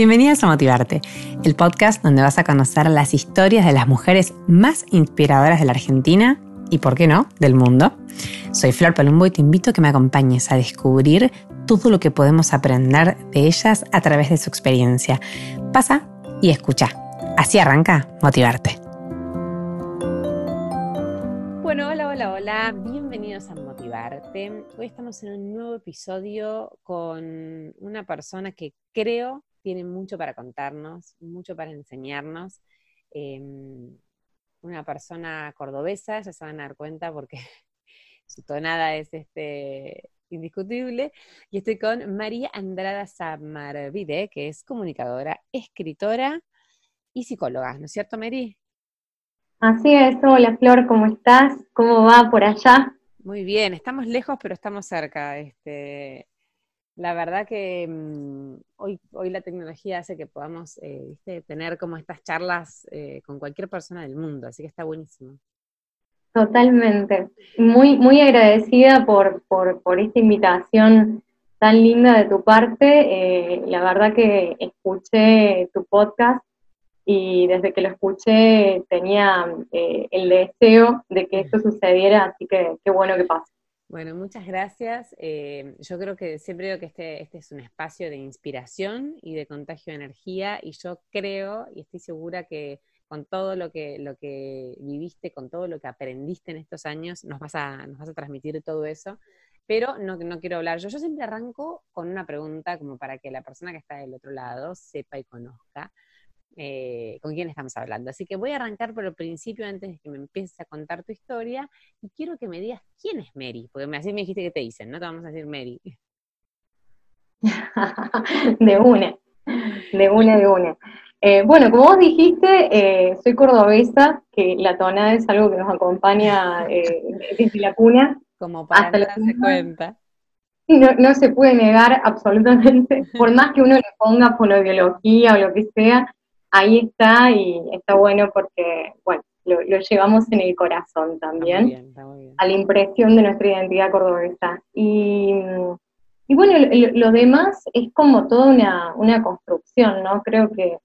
Bienvenidas a Motivarte, el podcast donde vas a conocer las historias de las mujeres más inspiradoras de la Argentina y, por qué no, del mundo. Soy Flor Palumbo y te invito a que me acompañes a descubrir todo lo que podemos aprender de ellas a través de su experiencia. Pasa y escucha. Así arranca Motivarte. Bueno, hola, hola, hola. Bienvenidos a Motivarte. Hoy estamos en un nuevo episodio con una persona que creo tiene mucho para contarnos, mucho para enseñarnos. Em, una persona cordobesa, ya se van a dar cuenta porque su tonada es este, indiscutible. Y estoy con María Andrada Samarvide, que es comunicadora, escritora y psicóloga, ¿no es cierto, Mary? Así es, hola Flor, ¿cómo estás? ¿Cómo va por allá? Muy bien, estamos lejos, pero estamos cerca. Este, la verdad que mm, hoy, hoy la tecnología hace que podamos eh, tener como estas charlas eh, con cualquier persona del mundo, así que está buenísimo. Totalmente. Muy, muy agradecida por, por, esta invitación tan linda de tu parte. Eh, la verdad que escuché tu podcast y desde que lo escuché tenía el deseo de que esto sucediera, así que qué bueno que pase. Bueno, muchas gracias. Eh, yo creo que siempre digo que este, este es un espacio de inspiración y de contagio de energía y yo creo y estoy segura que con todo lo que, lo que viviste, con todo lo que aprendiste en estos años, nos vas a, nos vas a transmitir todo eso. Pero no, no quiero hablar yo. Yo siempre arranco con una pregunta como para que la persona que está del otro lado sepa y conozca. Eh, con quién estamos hablando. Así que voy a arrancar por el principio antes de que me empieces a contar tu historia y quiero que me digas quién es Mary, porque así me dijiste que te dicen, no te vamos a decir Mary. de una, de una, de una. Eh, bueno, como vos dijiste, eh, soy cordobesa, que la tonada es algo que nos acompaña desde la cuna. Como para hasta darse cuenta. No, no se puede negar absolutamente, por más que uno le ponga fonobiología o lo que sea, ahí está y está bueno porque, bueno, lo, llevamos en el corazón también, a la impresión de nuestra identidad cordobesa. Y, y bueno, lo, demás es como toda una, una construcción, ¿no? Creo que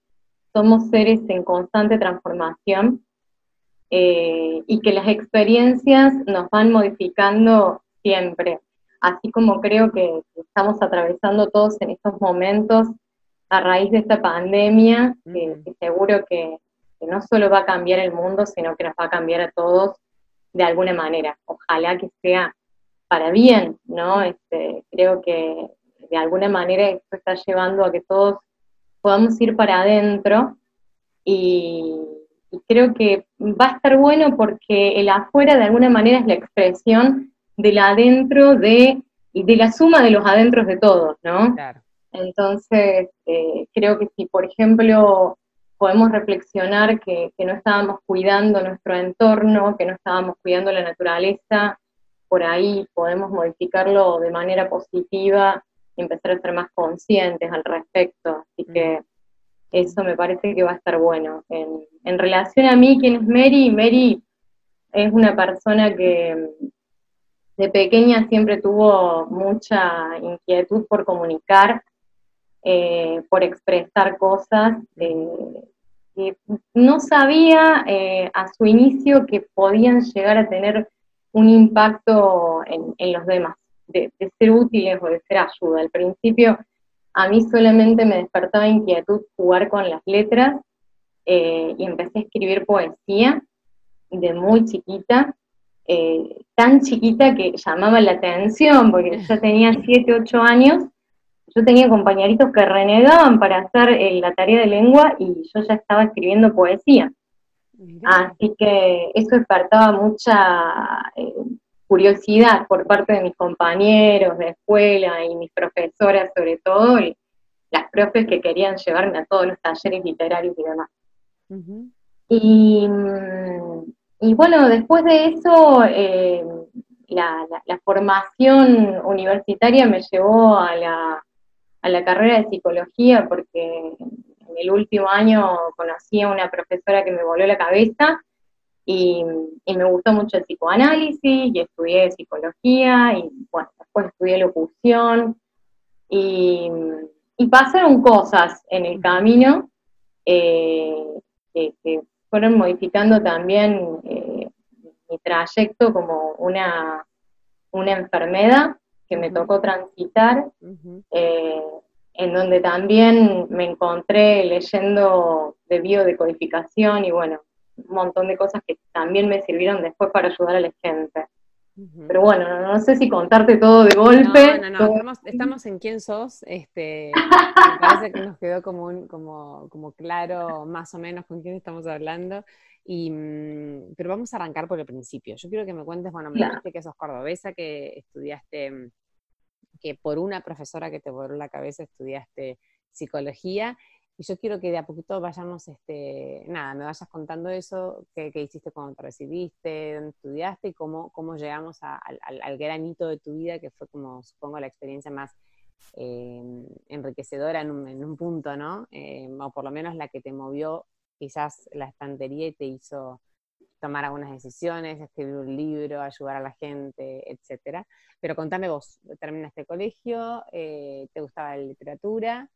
somos seres en constante transformación eh, y que las experiencias nos van modificando siempre. Así como creo que estamos atravesando todos en estos momentos a raíz de esta pandemia, que, seguro que, no solo va a cambiar el mundo, sino que nos va a cambiar a todos de alguna manera. Ojalá que sea para bien, ¿no? Este, creo que de alguna manera esto está llevando a que todos podamos ir para adentro y, creo que va a estar bueno porque el afuera de alguna manera es la expresión del adentro de, y de la suma de los adentros de todos, ¿no? Claro. Entonces, eh, creo que si, por ejemplo, podemos reflexionar que, no estábamos cuidando nuestro entorno, que no estábamos cuidando la naturaleza, por ahí podemos modificarlo de manera positiva y empezar a ser más conscientes al respecto. Así que eso me parece que va a estar bueno. En, en relación a mí, ¿quién es Mary? Mary es una persona que de pequeña siempre tuvo mucha inquietud por comunicar eh, por expresar cosas. Eh, no sabía eh, a su inicio que podían llegar a tener un impacto en, los demás, de, ser útiles o de ser ayuda. Al principio a mí solamente me despertaba inquietud jugar con las letras y empecé a escribir poesía de muy chiquita. tan chiquita que llamaba la atención, porque ya tenía 7, 8 años, yo tenía compañeritos que renegaban para hacer eh, la tarea de lengua y yo ya estaba escribiendo poesía. Así que eso despertaba mucha eh, curiosidad por parte de mis compañeros de escuela y mis profesoras sobre todo, y las profes que querían llevarme a todos los talleres literarios y demás. y, bueno, después de eso, eh, la, formación universitaria me llevó a la, a la carrera de psicología porque en el último año conocí a una profesora que me voló la cabeza y, me gustó mucho el psicoanálisis y estudié psicología y bueno, después estudié locución y, pasaron cosas en el camino eh, que, fueron modificando también eh, mi trayecto como una, una enfermedad que me tocó transitar, eh, en donde también me encontré leyendo de biodecodificación y bueno, un montón de cosas que también me sirvieron después para ayudar a la gente. Pero bueno, no, sé si contarte todo de golpe. No, no, no, estamos, en quién sos. Este, me parece que nos quedó como, como, como claro más o menos con quién estamos hablando. Y, mm, pero vamos a arrancar por el principio. Yo quiero que me cuentes, bueno, me dijiste que sos cordobesa, que estudiaste, mm, que por una profesora que te voló la cabeza estudiaste psicología y yo quiero que de a poquito vayamos, este, nada, me vayas contando eso, qué, hiciste cuando te recibiste, dónde estudiaste y cómo, cómo llegamos al, al, gran hito de tu vida, que fue como, supongo, la experiencia más eh, enriquecedora en un, en un, punto, ¿no? Eh, o por lo menos la que te movió quizás la estantería y te hizo tomar algunas decisiones, escribir un libro, ayudar a la gente, etcétera. Pero contame vos, terminaste el colegio, eh, te gustaba la literatura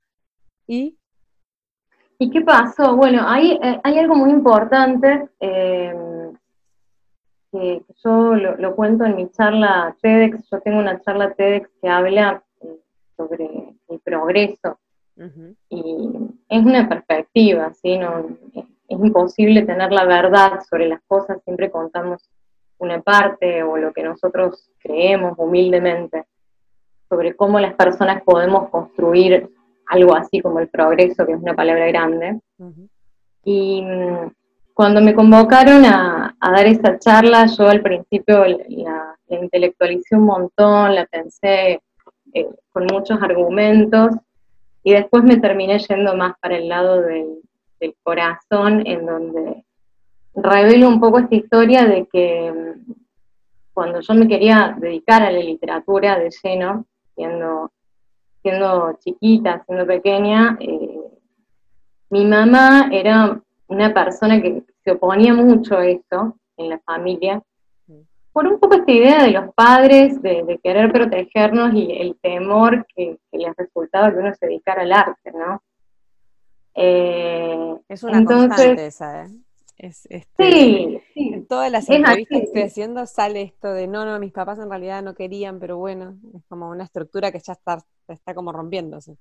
y ¿Y qué pasó? Bueno, hay, eh, hay algo muy importante eh, que yo lo, cuento en mi charla TEDx. Yo tengo una charla TEDx que habla eh, sobre el progreso. Y es una perspectiva, ¿sí? No, es, es imposible tener la verdad sobre las cosas, siempre contamos una parte o lo que nosotros creemos humildemente sobre cómo las personas podemos construir algo así como el progreso, que es una palabra grande. Y mm, cuando me convocaron a, dar esa charla, yo al principio la, intelectualicé un montón, la pensé eh, con muchos argumentos, y después me terminé yendo más para el lado del, corazón, en donde revelo un poco esta historia de que mm, cuando yo me quería dedicar a la literatura de lleno, siendo siendo chiquita, siendo pequeña, eh, mi mamá era una persona que se oponía mucho a eso en la familia, por un poco esta idea de los padres de, querer protegernos y el temor que, les resultaba que uno se dedicara al arte, ¿no? Eh, es una constante esa, ¿eh? Es, este, sí, En todas las entrevistas que estoy haciendo sale esto de no, no, mis papás en realidad no querían, pero bueno, es como una estructura que ya está, está como rompiéndose.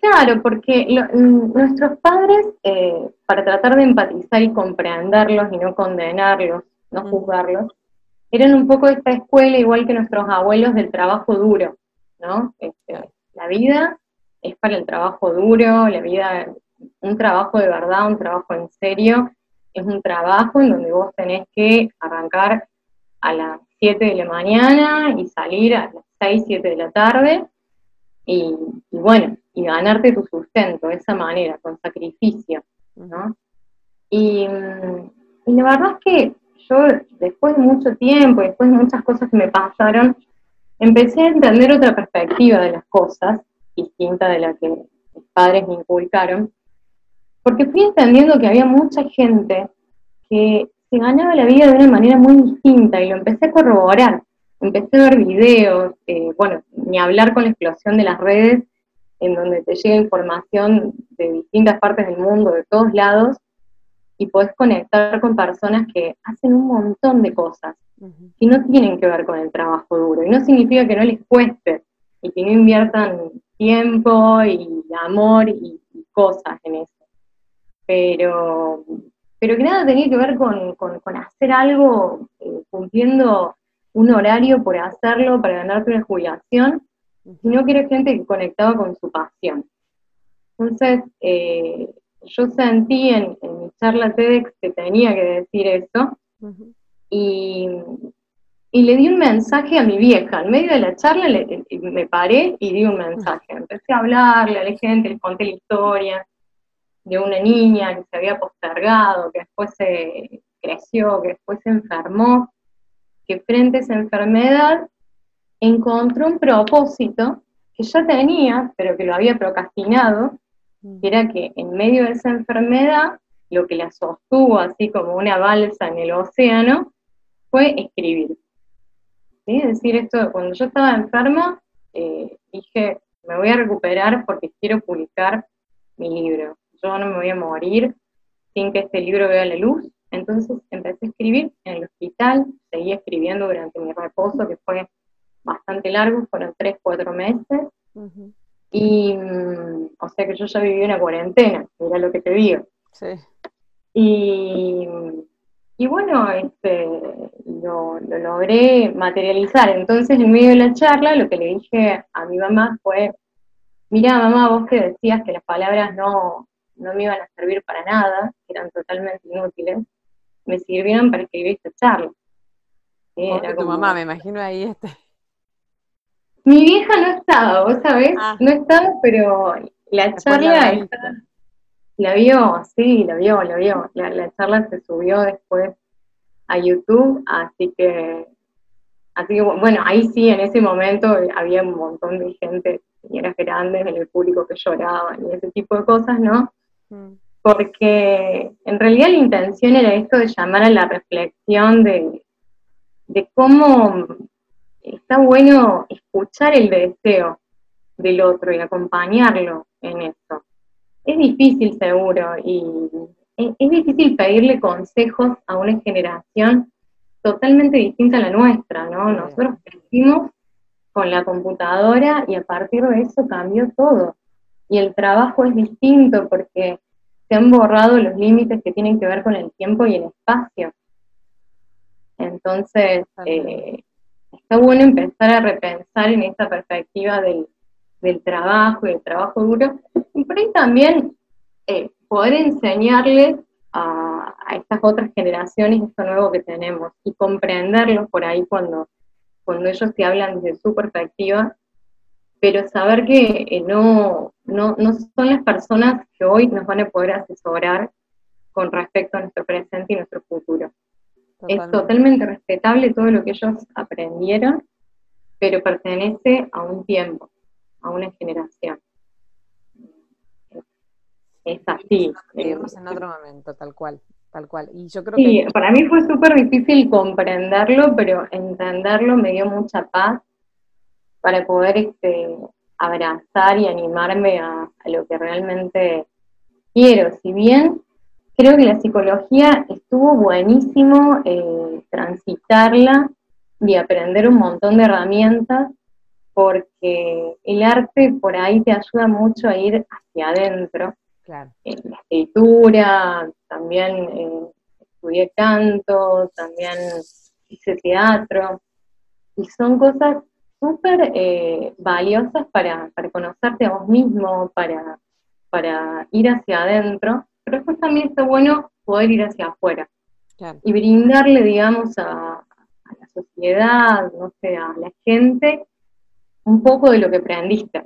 Claro, porque nuestros padres, eh, para tratar de empatizar y comprenderlos y no condenarlos, no juzgarlos, eran un poco esta escuela igual que nuestros abuelos del trabajo duro, ¿no? Este, la vida es para el trabajo duro, la vida un trabajo de verdad, un trabajo en serio, es un trabajo en donde vos tenés que arrancar a las 7 de la mañana y salir a las 6, 7 de la tarde y, bueno, y ganarte tu sustento de esa manera, con sacrificio, ¿no? Y, y la verdad es que yo después de mucho tiempo, después de muchas cosas que me pasaron, empecé a entender otra perspectiva de las cosas, distinta de la que mis padres me inculcaron, porque fui entendiendo que había mucha gente que se ganaba la vida de una manera muy distinta y lo empecé a corroborar. Empecé a ver videos, eh, bueno, ni hablar con la explosión de las redes, en donde te llega información de distintas partes del mundo, de todos lados, y podés conectar con personas que hacen un montón de cosas y no tienen que ver con el trabajo duro. Y no significa que no les cueste y que no inviertan tiempo y amor y cosas en eso pero, pero que nada tenía que ver con, hacer algo eh, cumpliendo un horario por hacerlo para ganarte una jubilación, sino que era gente que conectaba con su pasión. Entonces, eh, yo sentí en, mi charla TEDx que tenía que decir eso, y, le di un mensaje a mi vieja. En medio de la charla me paré y di un mensaje. Empecé a hablarle a la gente, les conté la historia, de una niña que se había postergado, que después se creció, que después se enfermó, que frente a esa enfermedad encontró un propósito que ya tenía, pero que lo había procrastinado, que era que en medio de esa enfermedad, lo que la sostuvo así como una balsa en el océano, fue escribir. Es decir, esto, cuando yo estaba enferma, eh, dije, me voy a recuperar porque quiero publicar mi libro. Yo no me voy a morir sin que este libro vea la luz. Entonces empecé a escribir en el hospital, seguí escribiendo durante mi reposo, que fue bastante largo, fueron tres, cuatro meses. Y, mm, o sea que yo ya viví una cuarentena, era lo que te digo. Sí. Y, y bueno, este, lo, lo, logré materializar. Entonces, en medio de la charla, lo que le dije a mi mamá fue, mira mamá, vos que decías que las palabras no, no me iban a servir para nada, que eran totalmente inútiles, me sirvieron para escribir esta charla. Era tu mamá, me imagino ahí este. Mi vieja no estaba, vos sabés, ah. no estaba, pero la charla la, vio, sí, la vio, la vio. La, charla se subió después a YouTube, así que, así que, bueno, ahí sí, en ese momento había un montón de gente, señoras grandes en el público que lloraban y ese tipo de cosas, ¿no? Porque en realidad la intención era esto de llamar a la reflexión de, de cómo está bueno escuchar el deseo del otro y acompañarlo en eso. Es difícil seguro y es, difícil pedirle consejos a una generación totalmente distinta a la nuestra, ¿no? Nosotros crecimos con la computadora y a partir de eso cambió todo. Y el trabajo es distinto porque se han borrado los límites que tienen que ver con el tiempo y el espacio. Entonces, eh, está bueno empezar a repensar en esta perspectiva del, trabajo y del trabajo duro, y por ahí también eh, poder enseñarles a, estas otras generaciones esto nuevo que tenemos y comprenderlos por ahí cuando, cuando ellos te hablan desde su perspectiva, pero saber que eh, no, no, no son las personas que hoy nos van a poder asesorar con respecto a nuestro presente y nuestro futuro. Es totalmente respetable todo lo que ellos aprendieron, pero pertenece a un tiempo, a una generación. Es así. Vivimos en otro momento, tal cual, tal cual. Y yo creo sí, para mí fue súper difícil comprenderlo, pero entenderlo me dio mucha paz para poder este, abrazar y animarme a, a lo que realmente quiero. Si bien creo que la psicología estuvo buenísimo eh, transitarla y aprender un montón de herramientas, porque el arte por ahí te ayuda mucho a ir hacia adentro. Claro. En la escritura, también eh, estudié canto, también hice teatro, y son cosas súper eh, valiosas para, para conocerte a vos mismo, para, para ir hacia adentro pero después también está bueno poder ir hacia afuera y brindarle, digamos, a, la sociedad, no sé, a la gente, un poco de lo que aprendiste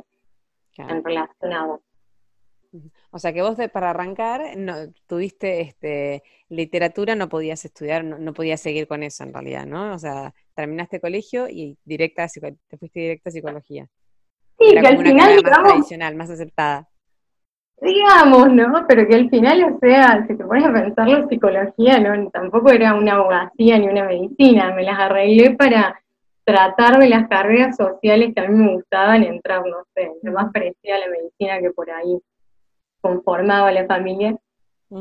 en relación a vos. O sea que vos para arrancar no, tuviste este, literatura, no podías estudiar, no, podías seguir con eso en realidad, ¿no? O sea, terminaste colegio y directa te fuiste directa a psicología. Sí, que al final, más tradicional, más aceptada digamos, ¿no? Pero que al final, o sea, si te pones a pensar la psicología, no, tampoco era una abogacía ni una medicina, me las arreglé para tratar de las carreras sociales que a mí me gustaban entrar, no sé, lo más parecía a la medicina que por ahí conformaba la familia,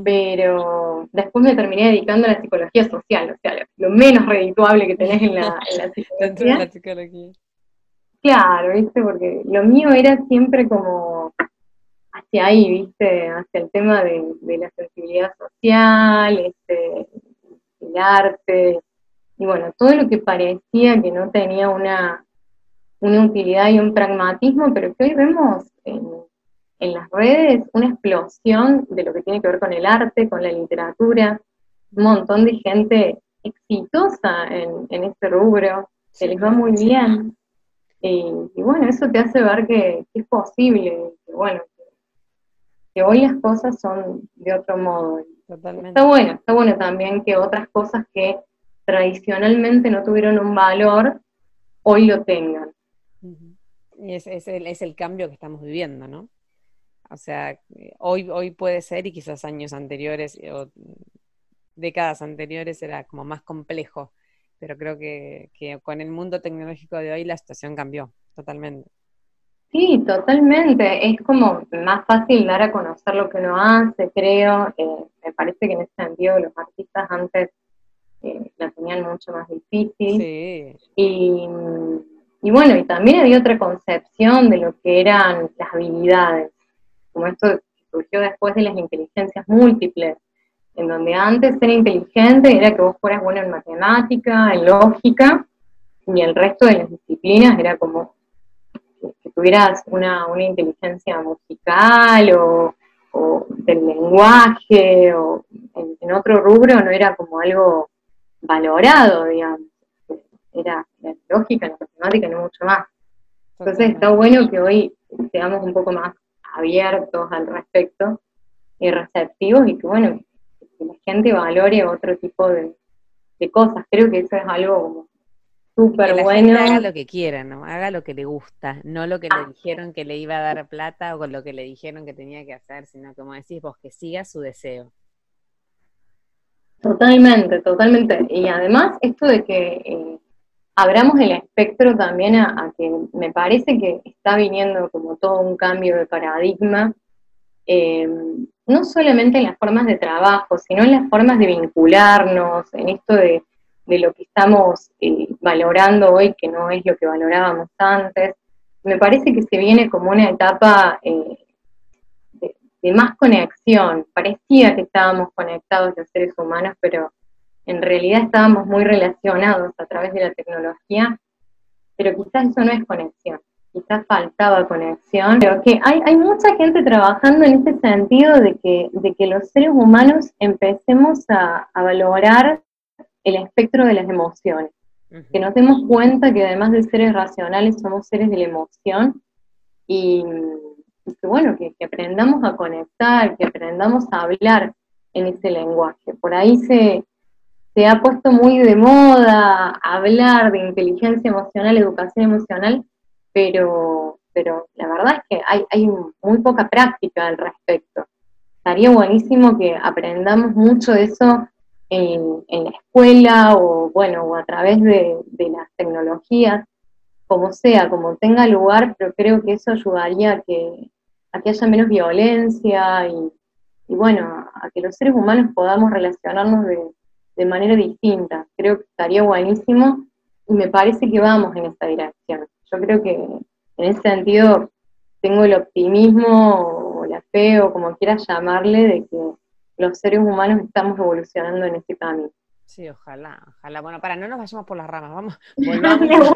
pero después me terminé dedicando a la psicología social, o sea, lo, menos redituable que tenés en la, en la psicología. Claro, ¿viste? Porque lo mío era siempre como hacia ahí, ¿viste? Hacia el tema de, la sensibilidad social, este, el arte, y bueno, todo lo que parecía que no tenía una, una utilidad y un pragmatismo, pero que hoy vemos en, las redes una explosión de lo que tiene que ver con el arte, con la literatura, un montón de gente exitosa en, en este rubro, que les va muy bien. Y, bueno, eso te hace ver que, que es posible, que bueno, que hoy las cosas son de otro modo. Está bueno, está bueno también que otras cosas que tradicionalmente no tuvieron un valor, hoy lo tengan. Y es, el, es el cambio que estamos viviendo, ¿no? O sea, hoy, hoy puede ser, y quizás años anteriores o décadas anteriores era como más complejo, pero creo que, que con el mundo tecnológico de hoy la situación cambió totalmente. Sí, totalmente. Es como más fácil dar a conocer lo que uno hace, creo. Eh, me parece que en ese sentido los artistas antes eh, la tenían mucho más difícil. Sí. Y, y bueno, y también había otra concepción de lo que eran las habilidades, como esto surgió después de las inteligencias múltiples, en donde antes ser inteligente era que vos fueras bueno en matemática, en lógica, y el resto de las disciplinas era como que, tuvieras una, inteligencia musical o, del lenguaje o en, en, otro rubro no era como algo valorado, digamos era la lógica, la matemática, no mucho más. Entonces está bueno que hoy seamos un poco más abiertos al respecto y receptivos y que bueno, que la gente valore otro tipo de, cosas. Creo que eso es algo súper bueno. haga lo que quiera, ¿no? Haga lo que le gusta, no lo que le dijeron que le iba a dar plata o con lo que le dijeron que tenía que hacer, sino como decís vos, que siga su deseo. Totalmente, totalmente. Y además esto de que eh, abramos el espectro también a, que me parece que está viniendo como todo un cambio de paradigma, eh, no solamente en las formas de trabajo, sino en las formas de vincularnos, en esto de, lo que estamos eh, valorando hoy, que no es lo que valorábamos antes. Me parece que se viene como una etapa eh, de, de más conexión. Parecía que estábamos conectados los seres humanos, pero en realidad estábamos muy relacionados a través de la tecnología, pero quizás eso no es conexión, quizás faltaba conexión, pero que hay, hay mucha gente trabajando en ese sentido de que, de que los seres humanos empecemos a, valorar el espectro de las emociones, que nos demos cuenta que además de seres racionales somos seres de la emoción y, que bueno, que, que aprendamos a conectar, que aprendamos a hablar en ese lenguaje. Por ahí se, se ha puesto muy de moda hablar de inteligencia emocional, educación emocional, pero, pero la verdad es que hay, hay muy poca práctica al respecto. Estaría buenísimo que aprendamos mucho de eso en, la escuela o, bueno, o a través de, las tecnologías, como sea, como tenga lugar, pero creo que eso ayudaría a que, a que haya menos violencia y, y bueno, a que los seres humanos podamos relacionarnos de, de manera distinta. Creo que estaría buenísimo y me parece que vamos en esa dirección. Yo creo que en ese sentido tengo el optimismo o la fe o como quieras llamarle de que los seres humanos estamos evolucionando en este camino. Sí, ojalá, ojalá. Bueno, para, no nos vayamos por las ramas, vamos, volvamos,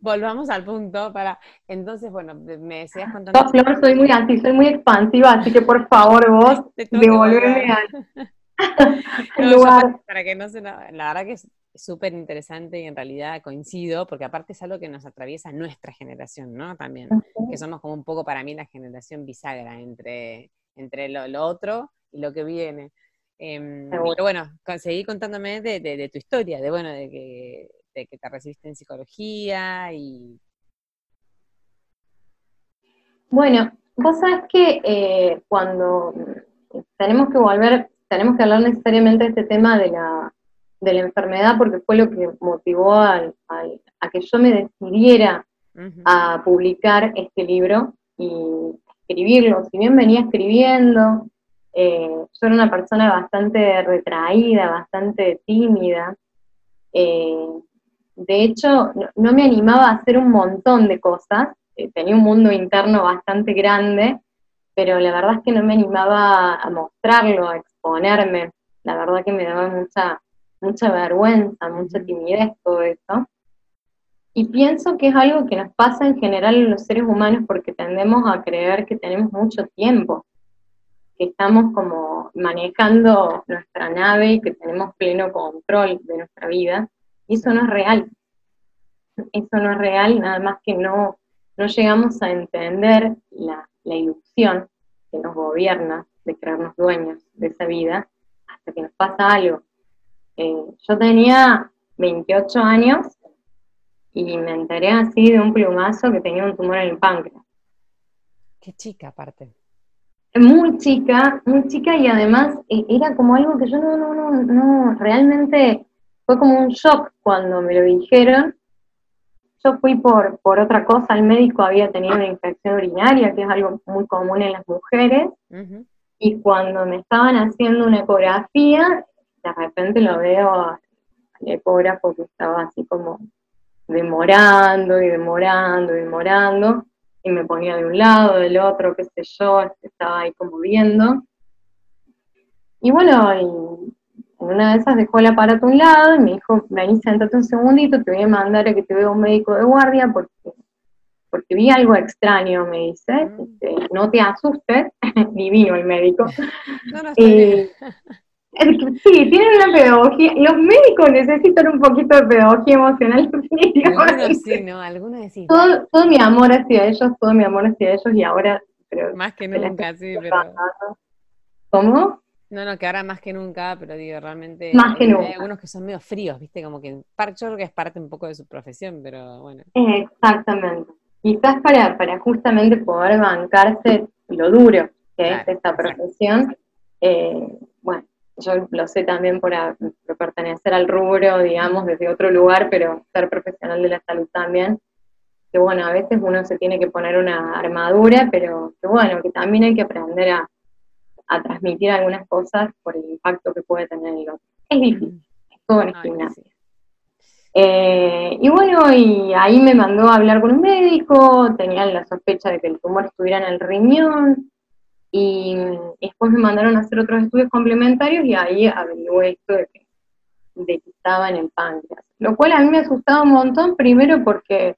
volvamos al punto para, entonces, bueno, me decías contando... Yo, Flor, soy muy anti, soy muy expansiva, así que por favor vos, devolverme al, para que no se la verdad que es súper interesante y en realidad coincido, porque aparte es algo que nos atraviesa nuestra generación, ¿no? También, que somos como un poco para mí la generación bisagra entre, entre lo, otro y lo que viene. Em, pero bueno, seguí contándome de, tu historia, de bueno, de que, de que te recibiste en psicología y... Bueno, vos sabés que eh, cuando tenemos que volver tenemos que hablar necesariamente de este tema de la, enfermedad porque fue lo que motivó a que yo me decidiera a publicar este libro y escribirlo. Si bien venía escribiendo, eh, yo era una persona bastante retraída, bastante tímida. Eh, de hecho, no, me animaba a hacer un montón de cosas. Eh, tenía un mundo interno bastante grande, pero la verdad es que no me animaba a mostrarlo, a ponerme, La verdad que me daba mucha, mucha vergüenza, mucha timidez todo eso. Y pienso que es algo que nos pasa en general en los seres humanos porque tendemos a creer que tenemos mucho tiempo, que estamos como manejando nuestra nave y que tenemos pleno control de nuestra vida. Y eso no es real. Eso no es real, nada más que no, no llegamos a entender la, la ilusión que nos gobierna de creernos dueños de esa vida hasta que nos pasa algo. Eh, yo tenía 28 años y me enteré así de un plumazo que tenía un tumor en el páncreas. Qué chica aparte. Muy chica, muy chica y además eh, era como algo que yo no, no, no, no, realmente fue como un shock cuando me lo dijeron. Yo fui por, por otra cosa, el médico había tenido una infección urinaria, que es algo muy común en las mujeres, y cuando me estaban haciendo una ecografía, de repente lo veo al ecógrafo que estaba así como demorando y demorando y demorando, y me ponía de un lado, del otro, qué sé yo, estaba ahí como viendo. Y bueno, en una de esas dejó el aparato a un lado y me dijo, vení, sentate un segundito, te voy a mandar a que te vea un médico de guardia porque, porque vi algo extraño, me dice, mm. este, no te asustes, divino el médico. No, no eh, Sí, tienen una pedagogía. Los médicos necesitan un poquito de pedagogía emocional. Algunos sí, ¿no? Algunos sí. Todo, todo mi amor hacia ellos, todo mi amor hacia ellos y ahora... Más que nunca, sí, pero... ¿Cómo? No, no, que ahora más que nunca, pero digo, realmente... Más que nunca. Hay algunos que son medio fríos, ¿viste? Como que yo creo que es parte un poco de su profesión, pero bueno. Exactamente. Quizás para, para justamente poder bancarse lo duro que es esta profesión, eh, bueno, yo lo sé también por, pertenecer al rubro, digamos, desde otro lugar, pero ser profesional de la salud también, que bueno, a veces uno se tiene que poner una armadura, pero que bueno, que también hay que aprender a, transmitir algunas cosas por el impacto que puede tener el otro. Es difícil, es todo en el gimnasio. Eh, y bueno, y ahí me mandó a hablar con un médico, tenía la sospecha de que el tumor estuviera en el riñón, y después me mandaron a hacer otros estudios complementarios y ahí averigué esto de que, estaba en el páncreas. Lo cual a mí me asustaba un montón, primero porque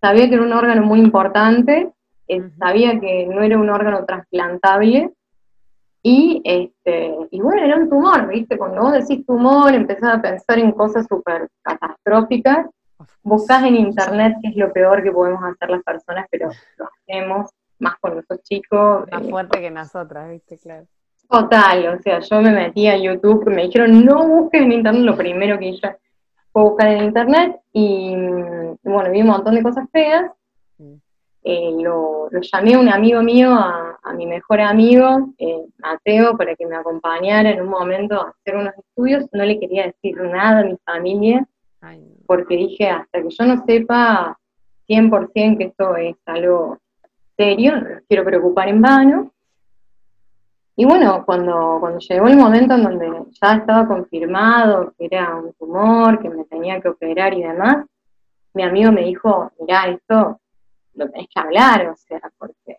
sabía que era un órgano muy importante, eh, sabía que no era un órgano trasplantable, y, este, y bueno, era un tumor, ¿viste? Cuando vos decís tumor, empezás a pensar en cosas súper catastróficas, buscas en internet qué es lo peor que podemos hacer las personas, pero lo hacemos, más con nuestros chicos. Más eh, fuerte que nosotras, ¿viste? Claro. Total, o sea, yo me metí a YouTube, me dijeron no busques en internet, lo primero que hice fue buscar en internet y bueno, vi un montón de cosas feas. Eh, lo, llamé a un amigo mío, a, mi mejor amigo, eh, Mateo, para que me acompañara en un momento a hacer unos estudios. No le quería decir nada a mi familia, porque dije, hasta que yo no sepa 100% que esto es algo serio, no los quiero preocupar en vano. Y bueno, cuando, cuando llegó el momento en donde ya estaba confirmado que era un tumor, que me tenía que operar y demás, mi amigo me dijo, mirá, esto lo tenés que hablar, o sea, porque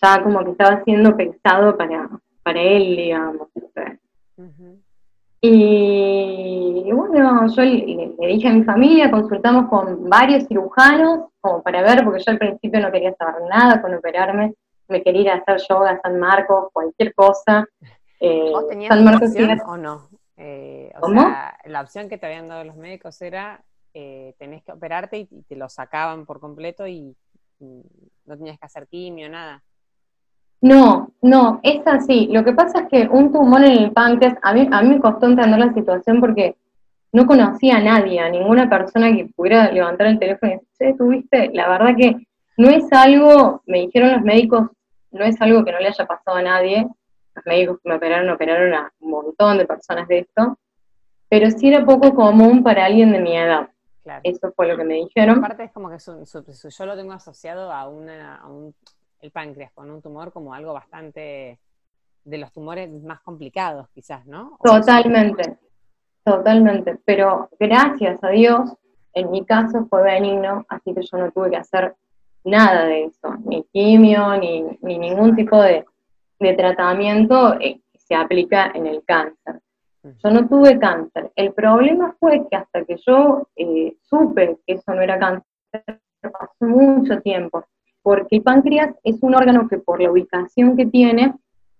ya como que estaba siendo pensado para, para él, digamos. Y, bueno, yo le, dije a mi familia, consultamos con varios cirujanos, como para ver, porque yo al principio no quería saber nada con operarme, me quería ir a hacer yoga a San Marcos, cualquier cosa. Eh, ¿Vos tenías San Marcos opción o no? Eh, o Sea, la opción que te habían dado los médicos era eh, tenés que operarte y, te lo sacaban por completo y, no tenías que hacer quimio, nada. No, no, es así. Lo que pasa es que un tumor en el páncreas, a mí, a mí me costó entender la situación porque no conocía a nadie, a ninguna persona que pudiera levantar el teléfono y decir, tuviste, la verdad que no es algo, me dijeron los médicos, no es algo que no le haya pasado a nadie, los médicos que me operaron, operaron a un montón de personas de esto, pero sí era poco común para alguien de mi edad. Eso fue lo que me dijeron. Aparte es como que yo lo tengo asociado a, una, a un el páncreas con un tumor como algo bastante de los tumores más complicados, quizás, ¿no? Totalmente, totalmente. Pero gracias a Dios, en mi caso fue benigno, así que yo no tuve que hacer nada de eso, ni quimio, ni, ningún tipo de, tratamiento eh, que se aplica en el cáncer. Yo no tuve cáncer. El problema fue que hasta que yo eh, supe que eso no era cáncer, pasó mucho tiempo porque el páncreas es un órgano que por la ubicación que tiene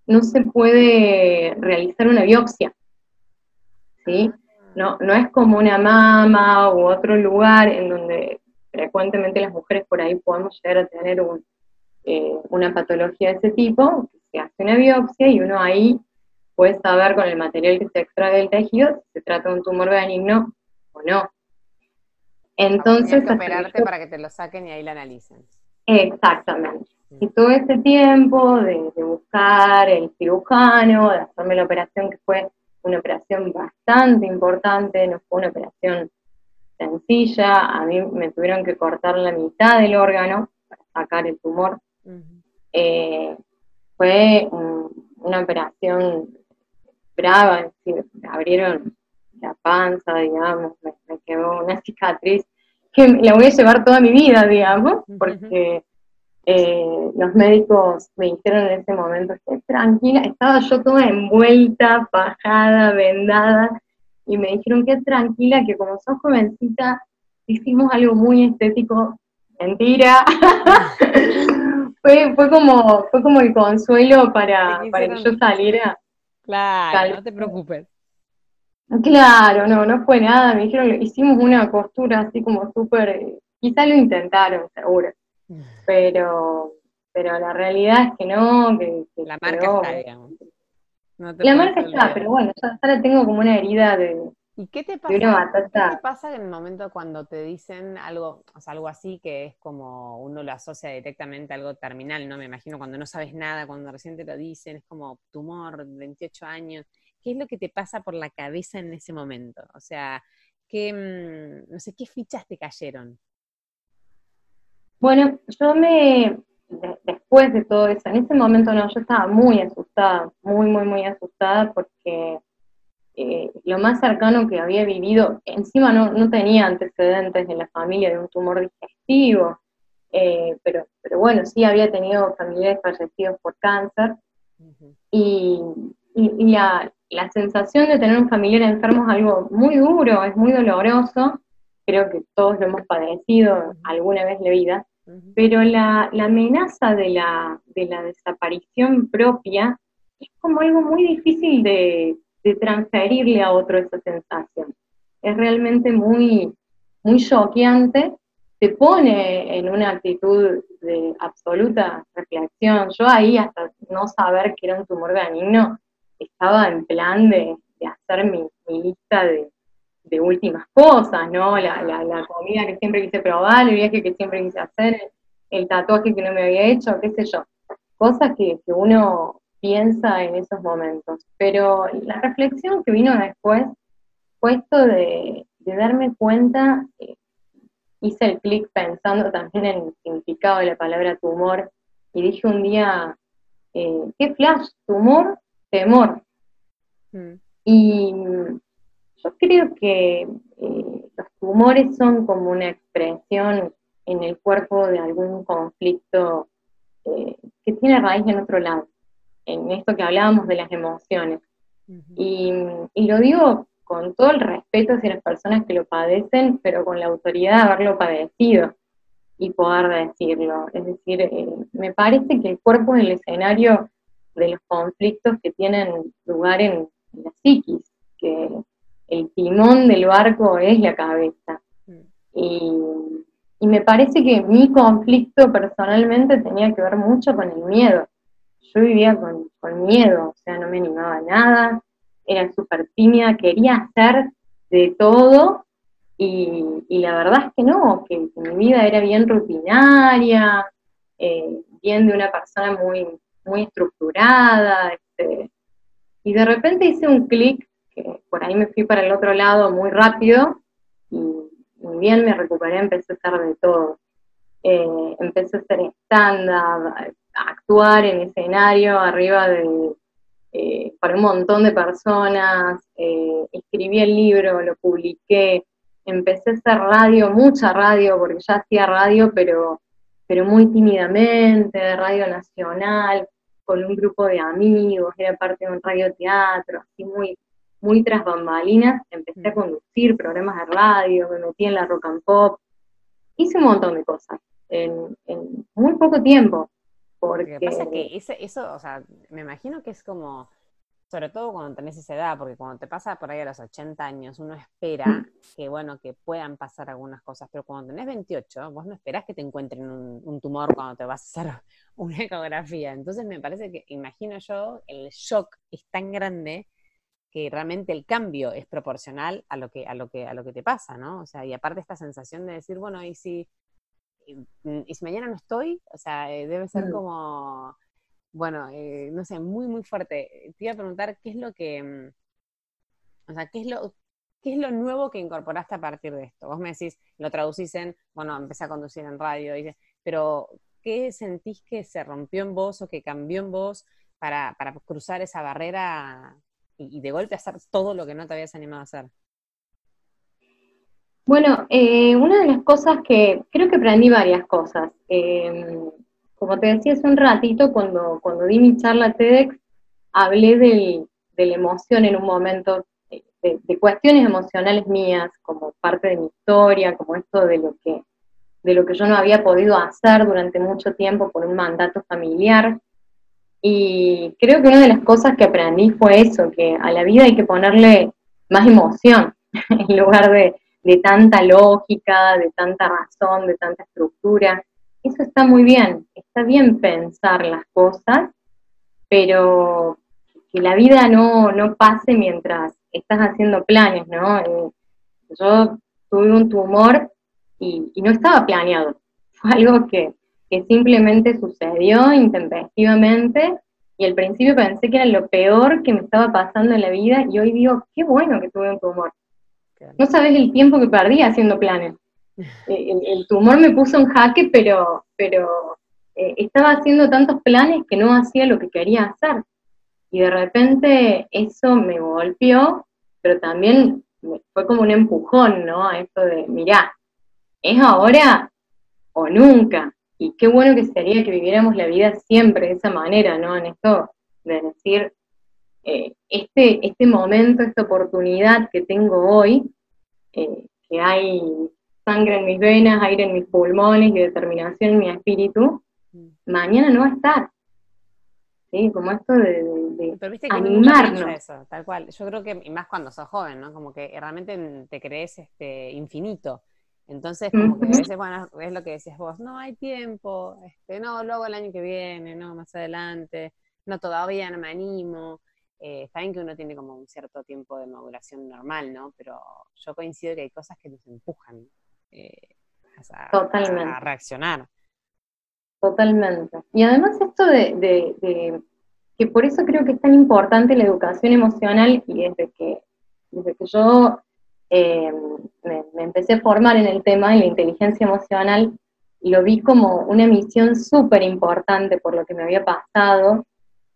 no se puede realizar una biopsia. No, no es como una mama u otro lugar en donde frecuentemente las mujeres por ahí podemos llegar a tener eh, una patología de ese tipo, se hace una biopsia y uno ahí puede saber con el material que se extrae del tejido si se trata de un tumor benigno o no. Entonces, que operarte para que te lo saquen y ahí la analicen. Exactamente. Y todo ese tiempo de, buscar el cirujano, de hacerme la operación, que fue una operación bastante importante, no fue una operación sencilla, a mí me tuvieron que cortar la mitad del órgano para sacar el tumor. Eh, fue una operación brava, es decir, me abrieron la panza, digamos, me, quedó una cicatriz que la voy a llevar toda mi vida, digamos, porque eh, los médicos me dijeron en ese momento, que tranquila, estaba yo toda envuelta, bajada, vendada, y me dijeron que tranquila, que como sos jovencita, hicimos algo muy estético. Mentira. fue, fue, como, fue como el consuelo para, para que yo saliera. Claro, no te preocupes. Claro, no, no fue nada. Me dijeron, hicimos una costura así como súper. Quizá lo intentaron, seguro. Pero, pero la realidad es que no. Que, la marca está, digamos la marca está, pero bueno, ya, la tengo como una herida de. ¿Y qué te pasa? ¿Qué te pasa en el momento cuando te dicen algo, o sea, algo así que es como uno lo asocia directamente a algo terminal, ¿no? Me imagino cuando no sabes nada, cuando recién te lo dicen, es como tumor, 28 años. ¿Qué es lo que te pasa por la cabeza en ese momento? O sea, ¿qué, mm, no sé, qué fichas te cayeron? Bueno, yo me, después de todo eso, en ese momento no, yo estaba muy asustada, muy, muy, muy asustada porque eh, lo más cercano que había vivido, encima no, tenía antecedentes en la familia de un tumor digestivo, eh, pero, pero bueno, sí había tenido familiares fallecidos por cáncer. Y, la, la sensación de tener un familiar enfermo es algo muy duro, es muy doloroso, creo que todos lo hemos padecido alguna vez en la vida, pero la, amenaza de la, desaparición propia es como algo muy difícil de, transferirle a otro esa sensación. Es realmente muy, muy choqueante, te pone en una actitud de absoluta reflexión. Yo ahí, hasta no saber que era un tumor benigno, estaba en plan de, hacer mi, lista de, de últimas cosas, ¿no? La, la, comida que siempre quise probar, el viaje que siempre quise hacer, el tatuaje que no me había hecho, qué sé yo. Cosas que, uno piensa en esos momentos. Pero la reflexión que vino después fue esto de, darme cuenta, eh, hice el clic pensando también en el significado de la palabra tumor, y dije un día, eh, ¿qué flash? Tumor, temor. Mm. Y yo creo que eh, los tumores son como una expresión en el cuerpo de algún conflicto eh, que tiene raíz en otro lado, en esto que hablábamos de las emociones. y, lo digo con todo el respeto hacia las personas que lo padecen, pero con la autoridad de haberlo padecido y poder decirlo. Es decir, eh, me parece que el cuerpo es el escenario de los conflictos que tienen lugar en la psiquis, que el timón del barco es la cabeza. Mm. Y, me parece que mi conflicto personalmente tenía que ver mucho con el miedo. Yo vivía con, miedo, o sea, no me animaba a nada, era súper tímida, quería hacer de todo y, la verdad es que no, que, mi vida era bien rutinaria, eh, bien de una persona muy, muy estructurada, este, y de repente hice un clic por ahí me fui para el otro lado muy rápido y, bien me recuperé, empecé a hacer de todo. Eh, empecé a hacer stand-up, actuar en escenario arriba de, eh, para un montón de personas, eh, escribí el libro, lo publiqué, empecé a hacer radio, mucha radio, porque ya hacía radio, pero, pero muy tímidamente, radio nacional, con un grupo de amigos, era parte de un radioteatro, así muy, muy tras bambalinas, empecé a conducir programas de radio, me metí en la rock and pop, hice un montón de cosas en, muy poco tiempo. Porque... Lo que pasa es que eso, o sea, me imagino que es como, sobre todo cuando tenés esa edad, porque cuando te pasa por ahí a los 80 años, uno espera que, bueno, que puedan pasar algunas cosas, pero cuando tenés 28, vos no esperás que te encuentren un, un tumor cuando te vas a hacer una ecografía. Entonces me parece que, imagino yo, el shock es tan grande que realmente el cambio es proporcional a lo que, a lo que, a lo que te pasa, ¿no? O sea, y aparte esta sensación de decir, bueno, y si, y si mañana no estoy, o sea, eh, debe ser mm. como, bueno, eh, no sé, muy, muy fuerte. Te iba a preguntar qué es lo que, mm, o sea, qué es lo, ¿qué es lo nuevo que incorporaste a partir de esto? Vos me decís, lo traducís en, bueno, empecé a conducir en radio, pero ¿qué sentís que se rompió en vos o que cambió en vos para, cruzar esa barrera y, de golpe hacer todo lo que no te habías animado a hacer? Bueno, eh, una de las cosas que creo que aprendí varias cosas. Em, como te decía hace un ratito, cuando, cuando di mi charla TEDx, hablé de la emoción en un momento, de, de, cuestiones emocionales mías, como parte de mi historia, como esto de lo que de lo que yo no había podido hacer durante mucho tiempo por un mandato familiar. Y creo que una de las cosas que aprendí fue eso, que a la vida hay que ponerle más emoción en lugar de, de tanta lógica, de tanta razón, de tanta estructura. Eso está muy bien, está bien pensar las cosas, pero que la vida no, no pase mientras estás haciendo planes, ¿no? Eh, yo tuve un tumor y, no estaba planeado, fue algo que, simplemente sucedió intempestivamente y al principio pensé que era lo peor que me estaba pasando en la vida y hoy digo, qué bueno que tuve un tumor. No sabes el tiempo que perdí haciendo planes. El, tumor me puso en jaque, pero, pero eh, estaba haciendo tantos planes que no hacía lo que quería hacer. Y de repente eso me golpeó, pero también fue como un empujón, ¿no? A esto de, mirá, es ahora o nunca. Y qué bueno que sería que viviéramos la vida siempre de esa manera, ¿no? En esto de decir, eh, este, este momento, esta oportunidad que tengo hoy, eh, que hay sangre en mis venas, aire en mis pulmones y determinación en mi espíritu, mm. mañana no va a estar. ¿Sí? Como esto de, de, animarnos. Eso, tal cual. Yo creo que, y más cuando sos joven, ¿no? Como que realmente te crees este, infinito. Entonces, como que a veces, bueno, es lo que decías vos, no hay tiempo, este, no, luego el año que viene, no, más adelante, no, todavía no me animo. Eh, está bien que uno tiene como un cierto tiempo de maduración normal, ¿no? Pero yo coincido que hay cosas que nos empujan eh, a, reaccionar. Totalmente. Y además esto de, de, que por eso creo que es tan importante la educación emocional y desde que, desde que yo eh, me, empecé a formar en el tema, en la inteligencia emocional, lo vi como una misión súper importante por lo que me había pasado,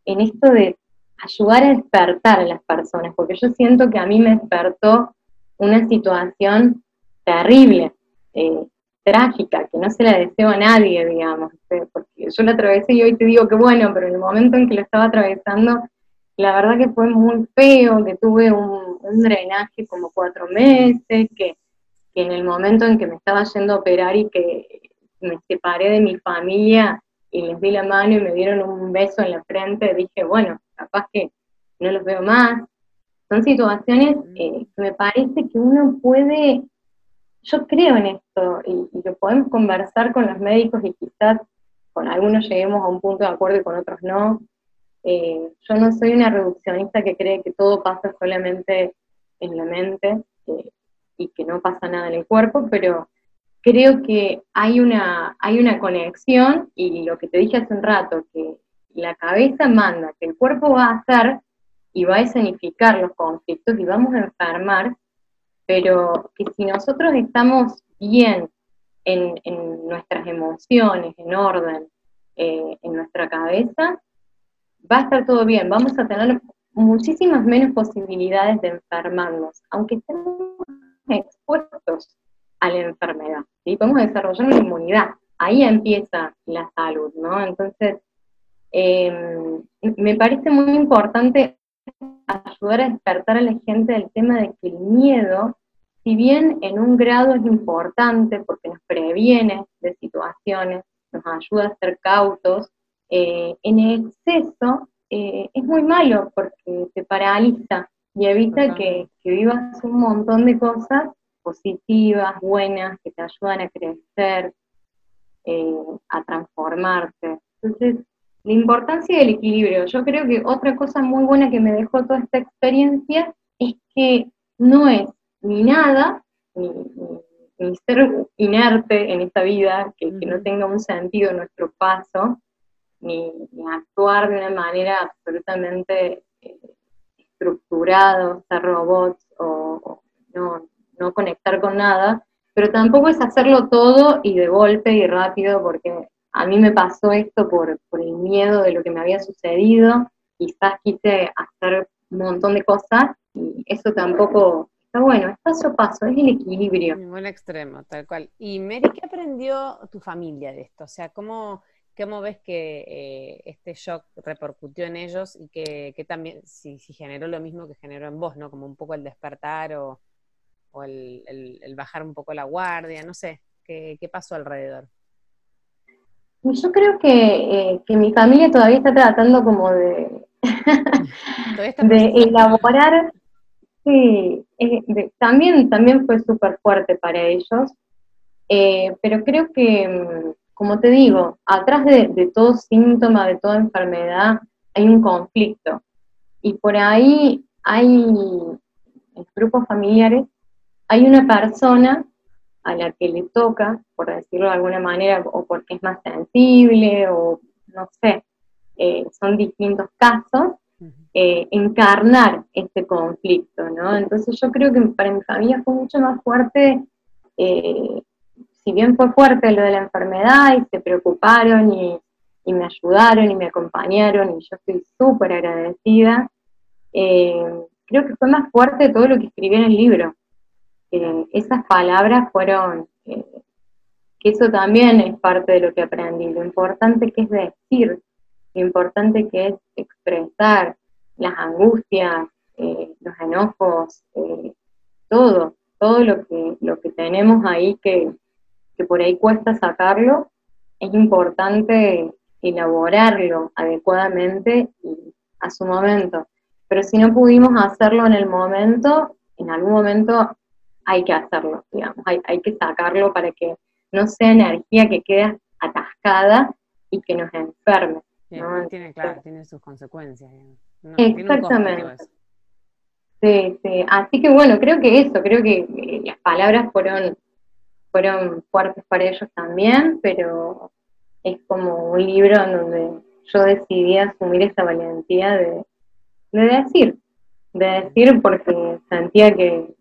en esto de ayudar a despertar a las personas, porque yo siento que a mí me despertó una situación terrible, eh, trágica, que no se la deseo a nadie, digamos, porque yo la atravesé y hoy te digo que bueno, pero en el momento en que lo estaba atravesando, la verdad que fue muy feo, que tuve un, drenaje como cuatro meses, que, en el momento en que me estaba yendo a operar y que me separé de mi familia y les di la mano y me dieron un beso en la frente, dije, bueno, capaz que no los veo más. Son situaciones eh, que me parece que uno puede, yo creo en esto y, y lo podemos conversar con los médicos y quizás con algunos lleguemos a un punto de acuerdo y con otros no, eh, yo no soy una reduccionista que cree que todo pasa solamente en la mente eh, y que no pasa nada en el cuerpo, pero creo que hay una, hay una conexión y lo que te dije hace un rato, que la cabeza manda, que el cuerpo va a hacer y va a escenificar los conflictos y vamos a enfermar, pero que si nosotros estamos bien en, nuestras emociones, en orden, eh, en nuestra cabeza, va a estar todo bien, vamos a tener muchísimas menos posibilidades de enfermarnos, aunque estemos expuestos a la enfermedad, ¿sí? Podemos desarrollar una inmunidad, ahí empieza la salud, ¿no? Entonces, em, me parece muy importante ayudar a despertar a la gente del tema de que el miedo, si bien en un grado es importante porque nos previene de situaciones, nos ayuda a ser cautos, eh, en exceso eh, es muy malo porque te paraliza y evita que, vivas un montón de cosas positivas, buenas, que te ayudan a crecer, eh, a transformarte. Entonces, la importancia del equilibrio. Yo creo que otra cosa muy buena que me dejó toda esta experiencia es que no es ni nada, ni, ser inerte en esta vida, que, que, no tenga un sentido nuestro paso, ni, actuar de una manera absolutamente eh, estructurada, ser robots o, no, no conectar con nada, pero tampoco es hacerlo todo y de golpe y rápido, porque a mí me pasó esto por, por el miedo de lo que me había sucedido, quizás quise hacer un montón de cosas y eso tampoco está bueno, es paso a paso, es el equilibrio. Un extremo, tal cual. Y Mary, ¿qué aprendió tu familia de esto? O sea, ¿cómo, cómo ves que eh, este shock repercutió en ellos y que, también, si, generó lo mismo que generó en vos, ¿no? Como un poco el despertar o, el, bajar un poco la guardia, no sé, ¿qué, pasó alrededor? Yo creo que, eh, que mi familia todavía está tratando como de, de elaborar, sí, también, también fue súper fuerte para ellos, eh, pero creo que, mm, como te digo, atrás de, todo síntoma, de toda enfermedad, hay un conflicto. Y por ahí hay, en grupos familiares, hay una persona a la que le toca, por decirlo de alguna manera, o porque es más sensible, o no sé, eh, son distintos casos, eh, encarnar este conflicto, ¿no? Entonces yo creo que para mi familia fue mucho más fuerte, eh, si bien fue fuerte lo de la enfermedad y se preocuparon y, me ayudaron y me acompañaron y yo estoy súper agradecida, creo que fue más fuerte todo lo que escribí en el libro. Esas palabras fueron, que eso también es parte de lo que aprendí, lo importante que es decir, lo importante que es expresar las angustias, eh, los enojos, eh, todo, todo lo que, lo que tenemos ahí que, que por ahí cuesta sacarlo, es importante elaborarlo adecuadamente y a su momento. Pero si no pudimos hacerlo en el momento, en algún momento hay que hacerlo, digamos, hay, hay que sacarlo para que no sea energía que quede atascada y que nos enferme tiene, claro, tiene sus consecuencias. Exactamente. Sí, sí. Así que bueno, creo que eso, creo que eh, las palabras fueron, fueron fuertes para ellos también, pero es como un libro en donde yo decidí asumir esa valentía de, de decir, de decir porque sentía que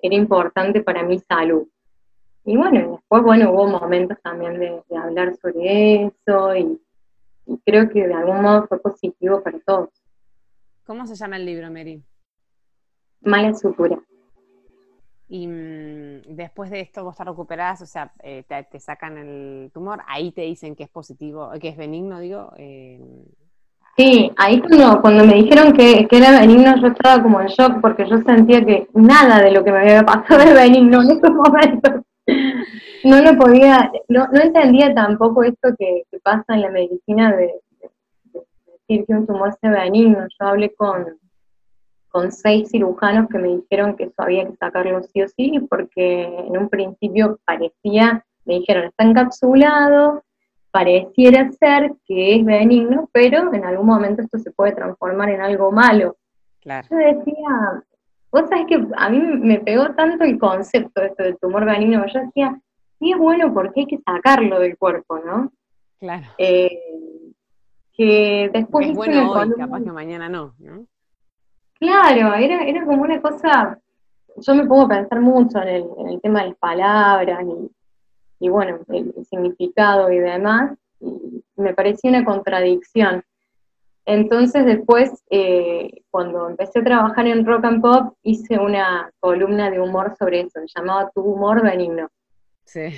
era importante para mi salud. Y bueno, después, bueno, hubo momentos también de, de hablar sobre eso y, y creo que de algún modo fue positivo para todos. ¿Cómo se llama el libro, Mary? Mala sutura. Y mm, después de esto vos te recuperás, o sea, eh, te, sacan el tumor, ahí te dicen que es positivo, que es benigno, digo. Eh, sí, ahí cuando, cuando me dijeron que, era benigno yo estaba como en shock porque yo sentía que nada de lo que me había pasado era benigno en esos momentos no lo podía, no, no entendía tampoco esto que, pasa en la medicina de, decir que un tumor sea benigno. Yo hablé con, con seis cirujanos que me dijeron que eso había que sacarlo sí o sí, porque en un principio parecía, me dijeron, está encapsulado, pareciera ser que es benigno, pero en algún momento esto se puede transformar en algo malo. Yo decía, vos sabés que a mí me pegó tanto el concepto esto del tumor benigno, yo decía, sí es bueno porque hay que sacarlo del cuerpo, ¿no? Claro. Eh, que después es bueno hoy, capaz que mañana no, ¿no? Claro, era, era como una cosa, yo me pongo a pensar mucho en el, en el tema de las palabras y, bueno, el, significado y demás, y me parecía una contradicción. Entonces después, eh, cuando empecé a trabajar en Rock and Pop, hice una columna de humor sobre eso, se llamaba Tu humor benigno. Sí,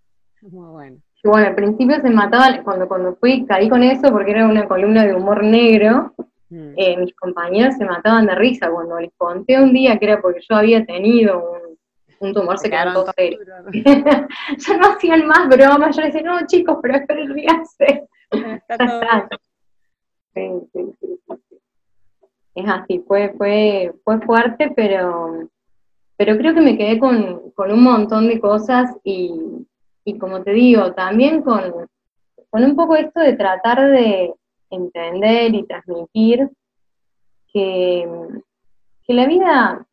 muy bueno. Y bueno, al principio se mataba, cuando, cuando fui, caí con eso porque era una columna de humor negro, mm. eh, mis compañeros se mataban de risa cuando les conté un día que era porque yo había tenido un, tumor se quedó serio. ya no hacían más bromas, yo decía, no chicos, pero es el ríase. Sí, sí, sí, Es así, fue, fue, fue fuerte, pero pero creo que me quedé con, un montón de cosas y, como te digo, también con, un poco esto de tratar de entender y transmitir que, la vida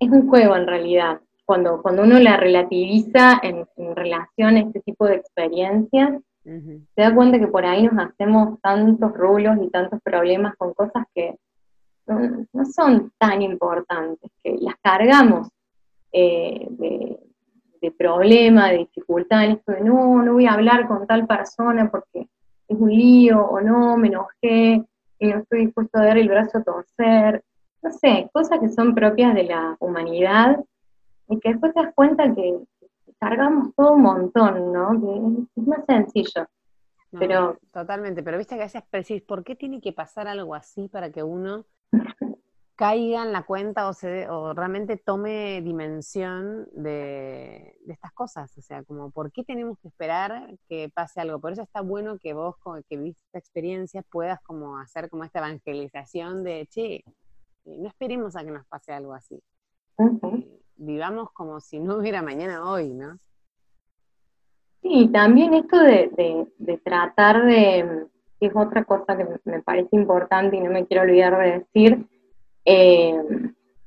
es un juego en realidad. Cuando, cuando uno la relativiza en, relación a este tipo de experiencias, se da cuenta que por ahí nos hacemos tantos rulos y tantos problemas con cosas que no, no son tan importantes, que las cargamos eh, de, problema, de dificultad en esto de no, no voy a hablar con tal persona porque es un lío, o no, me enojé y no estoy dispuesto a dar el brazo a torcer. No sé, cosas que son propias de la humanidad y que después te das cuenta que cargamos todo un montón, ¿no? Que es más sencillo. pero totalmente, pero viste que a veces decís, ¿por qué tiene que pasar algo así para que uno caiga en la cuenta o, se, o realmente tome dimensión de, estas cosas. O sea, como, ¿por qué tenemos que esperar que pase algo? Por eso está bueno que vos, que viste esta experiencia, puedas como hacer como esta evangelización de, che, no esperemos a que nos pase algo así. Eh, vivamos como si no hubiera mañana hoy, ¿no? Sí, también esto de, de tratar de, es otra cosa que me parece importante y no me quiero olvidar de decir, eh,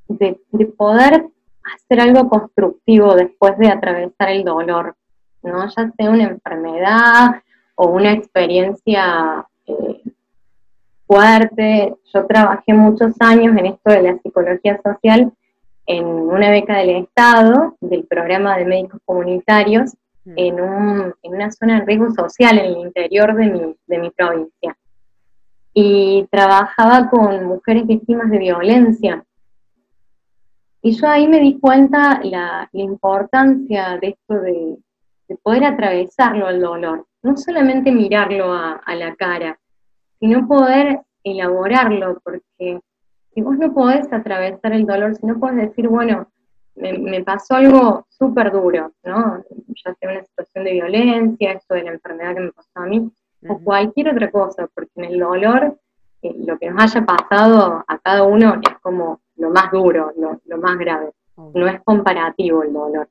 de, poder hacer algo constructivo después de atravesar el dolor, ¿no? Ya sea una enfermedad o una experiencia eh, fuerte. Yo trabajé muchos años en esto de la psicología social en una beca del Estado, del programa de médicos comunitarios, mm. en, una zona de riesgo social en el interior de mi, de mi provincia y trabajaba con mujeres víctimas de violencia. Y yo ahí me di cuenta la, la importancia de esto de, poder atravesarlo al dolor, no solamente mirarlo a, la cara, sino poder elaborarlo, porque si vos no podés atravesar el dolor, si no podés decir, bueno, me, me pasó algo súper duro, ¿no? Ya sea una situación de violencia, esto de la enfermedad que me pasó a mí, o cualquier otra cosa, porque en el dolor eh, lo que nos haya pasado a cada uno es como lo más duro, lo, más grave. No es comparativo el dolor.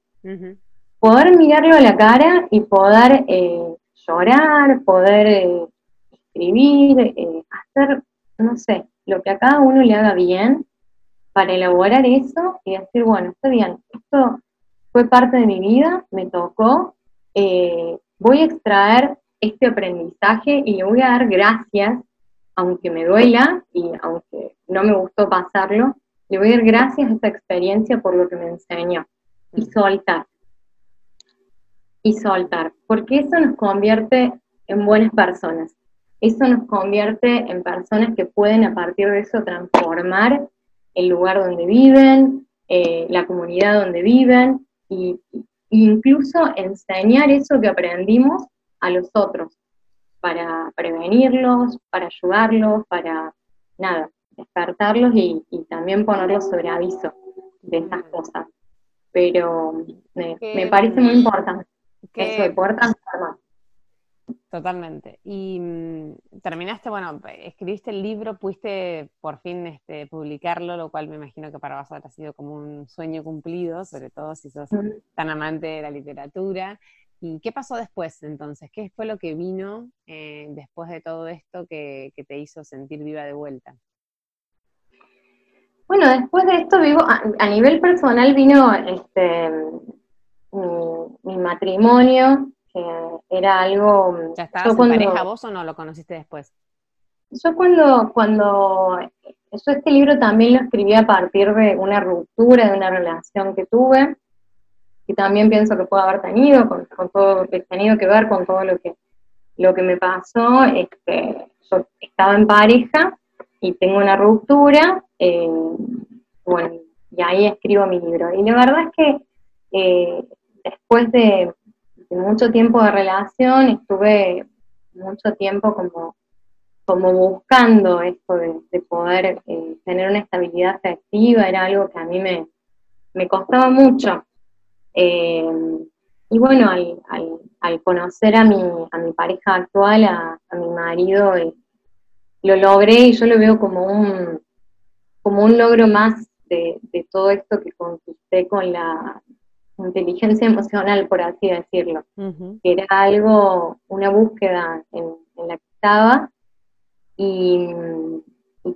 Poder mirarlo a la cara y poder eh, llorar, poder eh, escribir, hacer, no sé, lo que a cada uno le haga bien para elaborar eso y decir, bueno, está bien, esto fue parte de mi vida, me tocó, voy a extraer este aprendizaje y le voy a dar gracias, aunque me duela y aunque no me gustó pasarlo, le voy a dar gracias a esta experiencia por lo que me enseñó. Y mm. soltar. Y soltar. Porque eso nos convierte en buenas personas. Eso nos convierte en personas que pueden a partir de eso transformar el lugar donde viven, eh, la comunidad donde viven, y, e incluso enseñar eso que aprendimos a los otros, para prevenirlos, para ayudarlos, para, nada, despertarlos y, también ponerlos sobre aviso de estas cosas. Pero me, parece muy importante eso de poder transformar. Totalmente. Y mm, terminaste, bueno, escribiste el libro, pudiste por fin este, publicarlo, lo cual me imagino que para vos ha sido como un sueño cumplido, sobre todo si sos tan amante de la literatura. ¿Y qué pasó después entonces? ¿Qué fue lo que vino eh, después de todo esto que, te hizo sentir viva de vuelta? Bueno, después de esto vivo, a, nivel personal vino este mi, matrimonio, que era algo... ¿Ya estabas en pareja vos o no lo conociste después? Yo cuando, cuando, yo este libro también lo escribí a partir de una ruptura de una relación que tuve, que también pienso que puede haber tenido, con, todo que tenido que ver con todo lo que, lo que me pasó. Este, yo estaba en pareja y tengo una ruptura, eh, bueno, y ahí escribo mi libro. Y la verdad es que eh, después de, mucho tiempo de relación, estuve mucho tiempo como, como buscando esto de, poder eh, tener una estabilidad afectiva, era algo que a mí me, me costaba mucho. Eh, y bueno, al, conocer a mi, a mi pareja actual, a, mi marido, eh, lo logré y yo lo veo como un, como un logro más de, todo esto que conquisté con la inteligencia emocional, por así decirlo, que era algo, una búsqueda en, la que estaba y,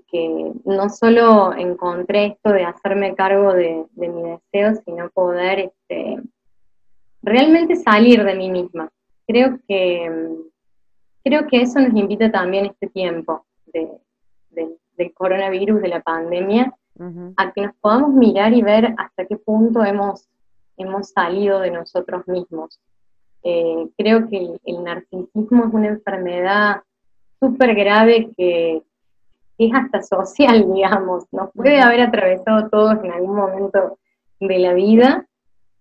que no solo encontré esto de hacerme cargo de, de mi deseo, sino poder este, realmente salir de mí misma. Creo que, creo que eso nos invita también este tiempo del coronavirus, de la pandemia, a que nos podamos mirar y ver hasta qué punto hemos, hemos salido de nosotros mismos. Eh, creo que el, narcisismo es una enfermedad súper grave que, es hasta social, digamos, nos puede haber atravesado todos en algún momento de la vida,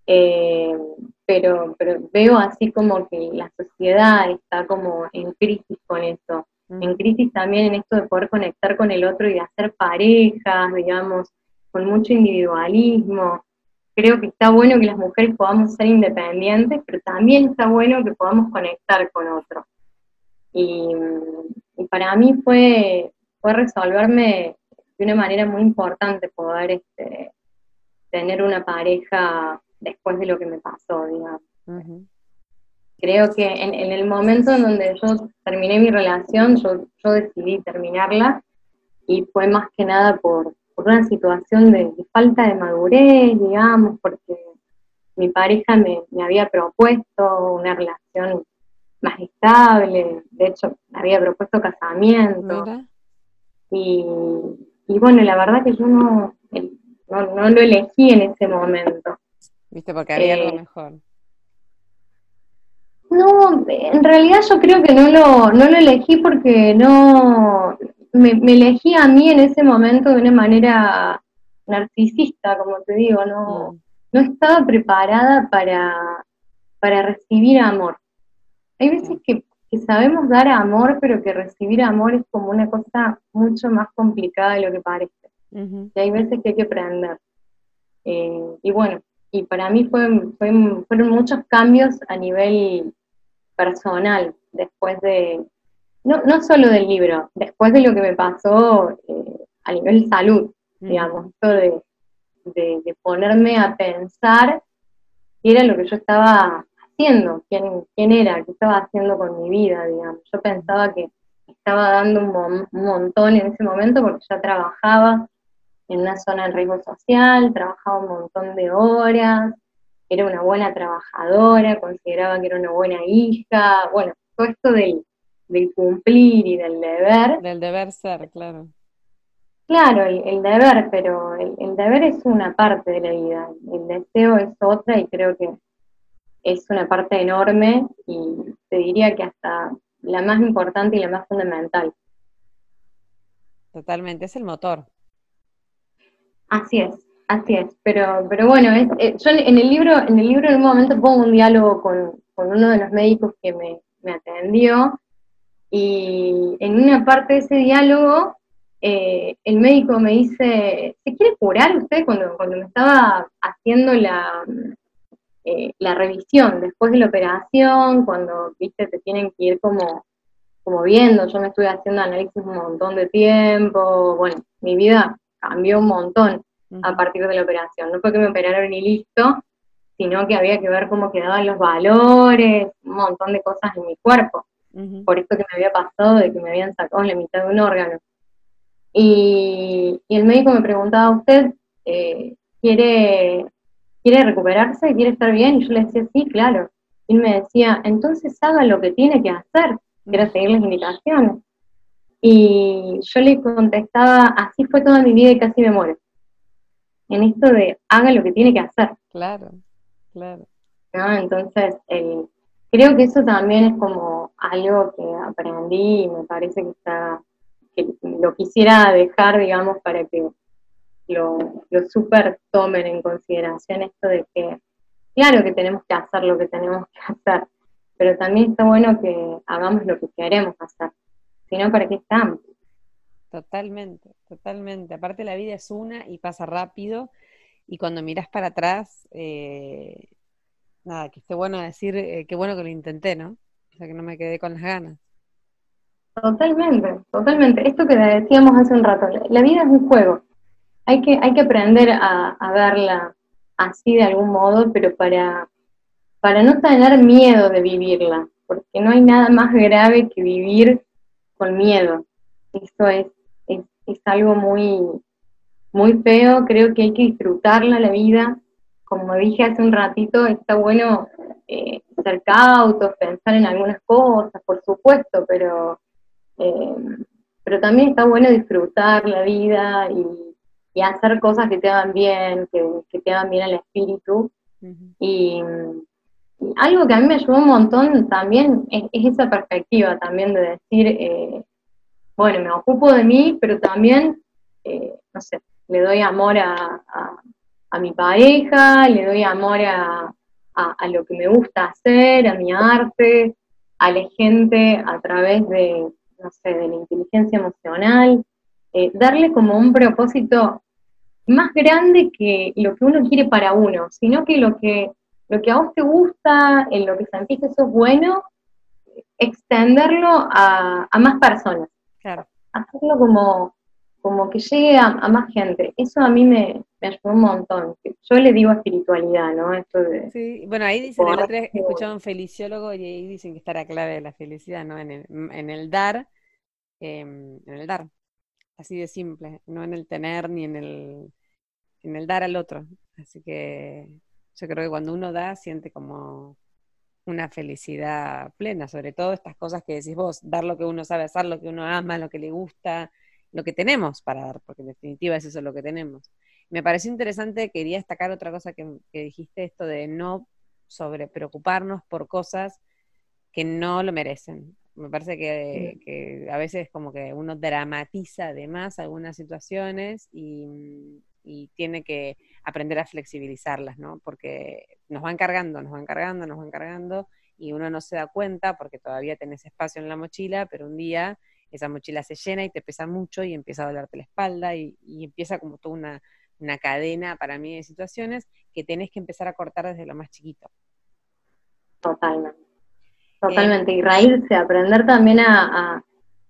eh, pero, pero veo así como que la sociedad está como en crisis con eso, en crisis también en esto de poder conectar con el otro y de hacer parejas, digamos, con mucho individualismo. Creo que está bueno que las mujeres podamos ser independientes, pero también está bueno que podamos conectar con otro. Y, para mí fue, fue resolverme de una manera muy importante poder este, tener una pareja después de lo que me pasó, digamos. Creo que en, el momento en donde yo terminé mi relación, yo, yo decidí terminarla y fue más que nada por, una situación de, falta de madurez, digamos, porque mi pareja me, había propuesto una relación más estable, de hecho me había propuesto casamiento. Y, y, bueno, la verdad que yo no, no, lo elegí en ese momento. Viste, porque había algo eh, mejor. No, en realidad yo creo que no lo, no lo elegí porque no, me, elegí a mí en ese momento de una manera narcisista, como te digo, no, mm. no estaba preparada para, para recibir amor. Hay veces que, sabemos dar amor, pero que recibir amor es como una cosa mucho más complicada de lo que parece. Y hay veces que hay que aprender. Eh, y bueno, y para mí fue, fueron muchos cambios a nivel personal después de, no, no solo del libro, después de lo que me pasó eh, a nivel salud, mm. digamos, esto de, de, ponerme a pensar qué era lo que yo estaba haciendo, quién, quién era, qué estaba haciendo con mi vida, digamos. Yo pensaba que estaba dando un, un montón en ese momento porque ya trabajaba en una zona de riesgo social, trabajaba un montón de horas, era una buena trabajadora, consideraba que era una buena hija, bueno, todo esto del, cumplir y del deber. Del deber ser, claro. Claro, el, deber, pero el, deber es una parte de la vida, el deseo es otra y creo que es una parte enorme y te diría que hasta la más importante y la más fundamental. Totalmente, es el motor. Así es, Así es, pero, pero bueno, eh, yo en el libro, en el libro en un momento pongo un diálogo con, uno de los médicos que me, atendió, y en una parte de ese diálogo, eh, el médico me dice, ¿se quiere curar usted? Cuando, cuando me estaba haciendo la, eh, la revisión después de la operación, cuando, viste, te tienen que ir como, como viendo, yo me estuve haciendo análisis un montón de tiempo, bueno, mi vida cambió un montón a partir de la operación. No fue que me operaron y listo, sino que había que ver cómo quedaban los valores, un montón de cosas en mi cuerpo. Por esto que me había pasado de que me habían sacado la mitad de un órgano. Y, el médico me preguntaba, ¿usted eh, quiere, quiere recuperarse? ¿Quiere estar bien? Y yo le decía, sí, claro. Y él me decía, entonces haga lo que tiene que hacer, que era seguir las indicaciones. Y yo le contestaba, así fue toda mi vida y casi me muero en esto de haga lo que tiene que hacer. Claro, claro. Entonces, creo que eso también es como algo que aprendí y me parece que está, que lo quisiera dejar, digamos, para que lo, lo super tomen en consideración esto de que, claro que tenemos que hacer lo que tenemos que hacer, pero también está bueno que hagamos lo que queremos hacer, si no, ¿para qué estamos? Totalmente, totalmente. Aparte la vida es una y pasa rápido y cuando miras para atrás, eh, nada, que esté bueno decir, eh, qué bueno que lo intenté, ¿no? O sea, que no me quedé con las ganas. Totalmente, totalmente. Esto que decíamos hace un rato, la vida es un juego. Hay que, hay que aprender a, a verla así de algún modo, pero para, para no tener miedo de vivirla, porque no hay nada más grave que vivir con miedo. Eso es es algo muy, muy feo, creo que hay que disfrutarla la vida. Como dije hace un ratito, está bueno eh, ser cautos, pensar en algunas cosas, por supuesto, pero, eh, pero también está bueno disfrutar la vida y, hacer cosas que te hagan bien, que, te hagan bien al espíritu. y, algo que a mí me ayudó un montón también es, esa perspectiva también de decir, eh, bueno, me ocupo de mí, pero también, eh, no sé, le doy amor a, mi pareja, le doy amor a, lo que me gusta hacer, a mi arte, a la gente a través de, no sé, de la inteligencia emocional, eh, darle como un propósito más grande que lo que uno quiere para uno, sino que lo que, lo que a vos te gusta, en lo que sentís que sos bueno, extenderlo a, a más personas. Claro. Hacerlo como, como que llegue a, más gente. Eso a mí me, ayudó un montón. Yo le digo espiritualidad, ¿no? Esto de, sí, bueno, ahí dicen, el otro escuchado un feliciólogo y ahí dicen que está la clave de la felicidad, ¿no? En el, en el dar, em, en el dar, así de simple, no en el tener ni en el, en el dar al otro. Así que yo creo que cuando uno da, siente como una felicidad plena, sobre todo estas cosas que decís vos, dar lo que uno sabe hacer, lo que uno ama, lo que le gusta, lo que tenemos para dar, porque en definitiva es eso lo que tenemos. Me pareció interesante, quería destacar otra cosa que, dijiste, esto de no sobre preocuparnos por cosas que no lo merecen. Me parece que, que a veces como que uno dramatiza además algunas situaciones y, y tiene que aprender a flexibilizarlas, ¿no? Porque nos van cargando, nos van cargando, nos van cargando y uno no se da cuenta porque todavía tenés espacio en la mochila, pero un día esa mochila se llena y te pesa mucho y empieza a dolerte la espalda y, empieza como toda una, cadena para mí de situaciones que tenés que empezar a cortar desde lo más chiquito. Totalmente. Totalmente. y reírse, aprender también a,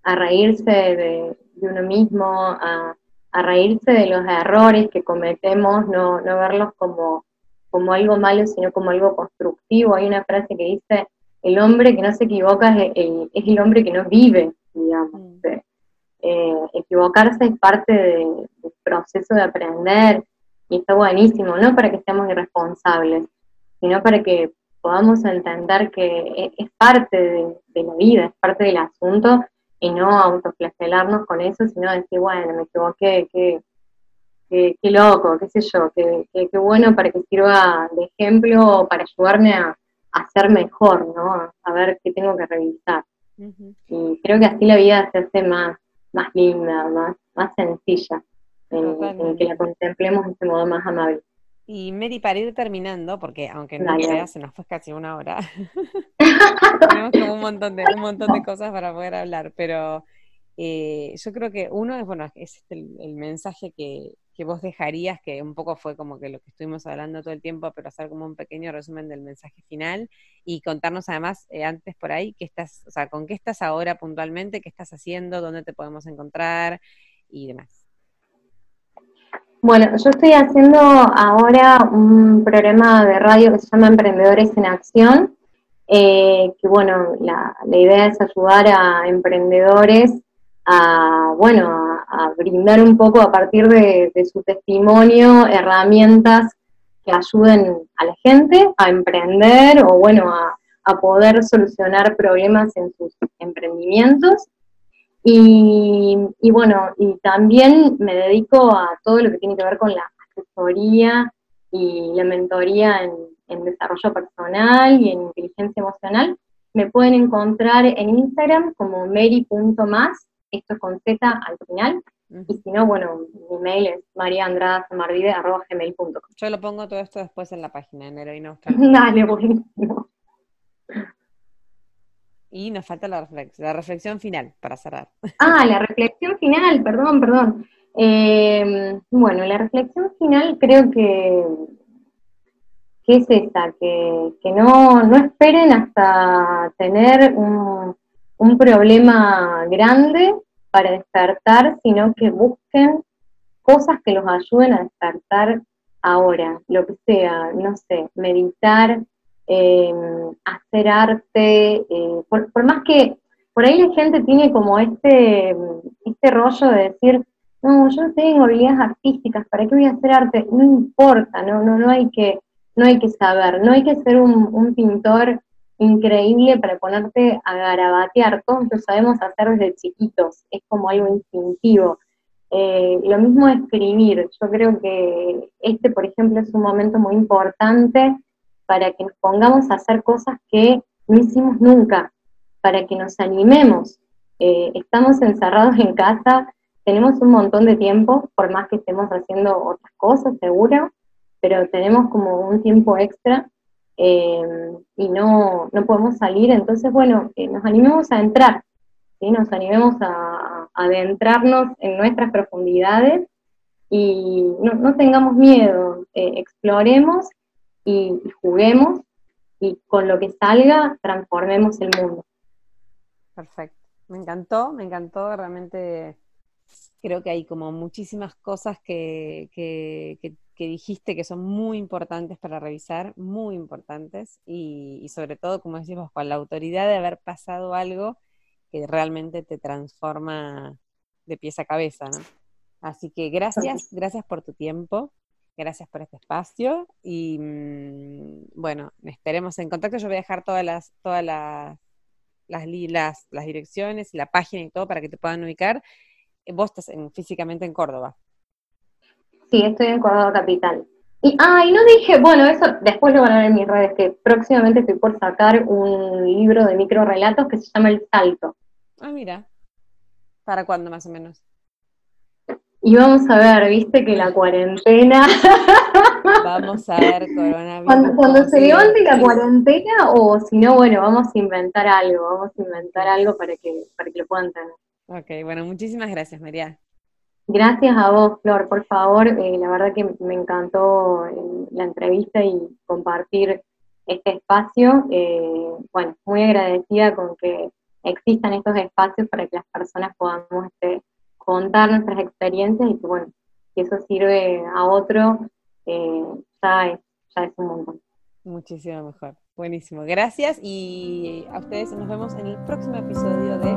reírse de, uno mismo, a, reírse de los errores que cometemos, no, no verlos como, como algo malo, sino como algo constructivo. Hay una frase que dice, el hombre que no se equivoca es el hombre que no vive digamos. Mm. Eh, equivocarse es parte del proceso de aprender y está buenísimo, no para que seamos irresponsables, sino para que podamos entender que e, es, parte de, la vida, es parte del asunto y no autoflagelarnos con eso, sino decir, bueno, me equivoqué, qué, qué, loco, qué sé yo, qué, qué, bueno para que sirva de ejemplo para ayudarme a, a ser mejor, ¿no? A ver qué tengo que revisar. Y creo que así la vida se hace más, más linda, más, más sencilla, en, que la contemplemos de este modo más amable. Y Mary, para ir terminando, porque aunque no creas, se nos fue casi una hora. Tenemos como un montón de, un montón de cosas para poder hablar, pero eh, yo creo que uno es, bueno, es este el mensaje que, que vos dejarías, que un poco fue como que lo que estuvimos hablando todo el tiempo, pero hacer como un pequeño resumen del mensaje final y contarnos además eh, antes por ahí qué estás, o sea, con qué estás ahora puntualmente, qué estás haciendo, dónde te podemos encontrar y demás. Bueno, yo estoy haciendo ahora un programa de radio que se llama Emprendedores en Acción, eh, que bueno, la, la idea es ayudar a emprendedores a, bueno, a, brindar un poco a partir de, su testimonio herramientas que ayuden a la gente a emprender o bueno, a, poder solucionar problemas en sus emprendimientos. Y, bueno, y también me dedico a todo lo que tiene que ver con la asesoría y la mentoría en, en desarrollo personal y en inteligencia emocional. Me pueden encontrar en Instagram como mary.más esto es con Z al final. Y si no, bueno, mi mail es mariandradasamardide.gmail.com. Yo lo pongo todo esto después en la página, en Heroína Dale, buenísimo. Y nos falta la, la reflexión final para cerrar. Ah, la reflexión final, perdón, perdón. Eh, bueno, la reflexión final creo que, que es esta, que, que no, no esperen hasta tener un, un problema grande para despertar, sino que busquen cosas que los ayuden a despertar ahora, lo que sea, no sé, meditar, em, hacer arte, eh, por, más que por ahí la gente tiene como este, este rollo de decir, no, yo no tengo habilidades artísticas, ¿para qué voy a hacer arte? No importa, no, no, no hay que, no hay que saber, no hay que ser un, un pintor increíble para ponerte a garabatear, todos lo sabemos hacer desde chiquitos, es como algo instintivo. Eh, lo mismo escribir. Yo creo que este, por ejemplo, es un momento muy importante para que nos pongamos a hacer cosas que no hicimos nunca, para que nos animemos. Eh, estamos encerrados en casa, tenemos un montón de tiempo, por más que estemos haciendo otras cosas, seguro, pero tenemos como un tiempo extra eh, y no, no podemos salir, entonces, bueno, nos animemos a entrar, nos animemos a, adentrarnos en nuestras profundidades y no, tengamos miedo, eh, exploremos y, juguemos y con lo que salga transformemos el mundo. Perfecto, me encantó, me encantó, realmente creo que hay como muchísimas cosas que, dijiste que son muy importantes para revisar, muy importantes, y, y, sobre todo, como decimos, con la autoridad de haber pasado algo que realmente te transforma de pies a cabeza, ¿no? Así que gracias, gracias por tu tiempo, gracias por este espacio y mm, bueno, estaremos en contacto. Yo voy a dejar todas las, todas las, las, las, las direcciones y la página y todo para que te puedan ubicar. Vos estás físicamente en Córdoba. Sí, estoy en Córdoba Capital. Y, ah, y no dije, bueno, eso después lo van a ver en mis redes, que próximamente estoy por sacar un libro de micro relatos que se llama El Salto. Ah, mira. ¿Para cuándo más o menos? Y vamos a ver, viste que la cuarentena. Vamos a ver, coronavirus. Cuando, cuando se levante la cuarentena, o si no, bueno, vamos a inventar algo, vamos a inventar algo para que, para que lo puedan tener. Ok, bueno, muchísimas gracias, María. Gracias a vos, Flor, por favor. Eh, la verdad que me encantó eh, la entrevista y compartir este espacio. Eh, bueno, muy agradecida con que existan estos espacios para que las personas podamos este, contar nuestras experiencias y que, bueno, si eso sirve a otro, ya, es, ya es un montón. Muchísimo mejor. Buenísimo. Gracias y a ustedes nos vemos en el próximo episodio de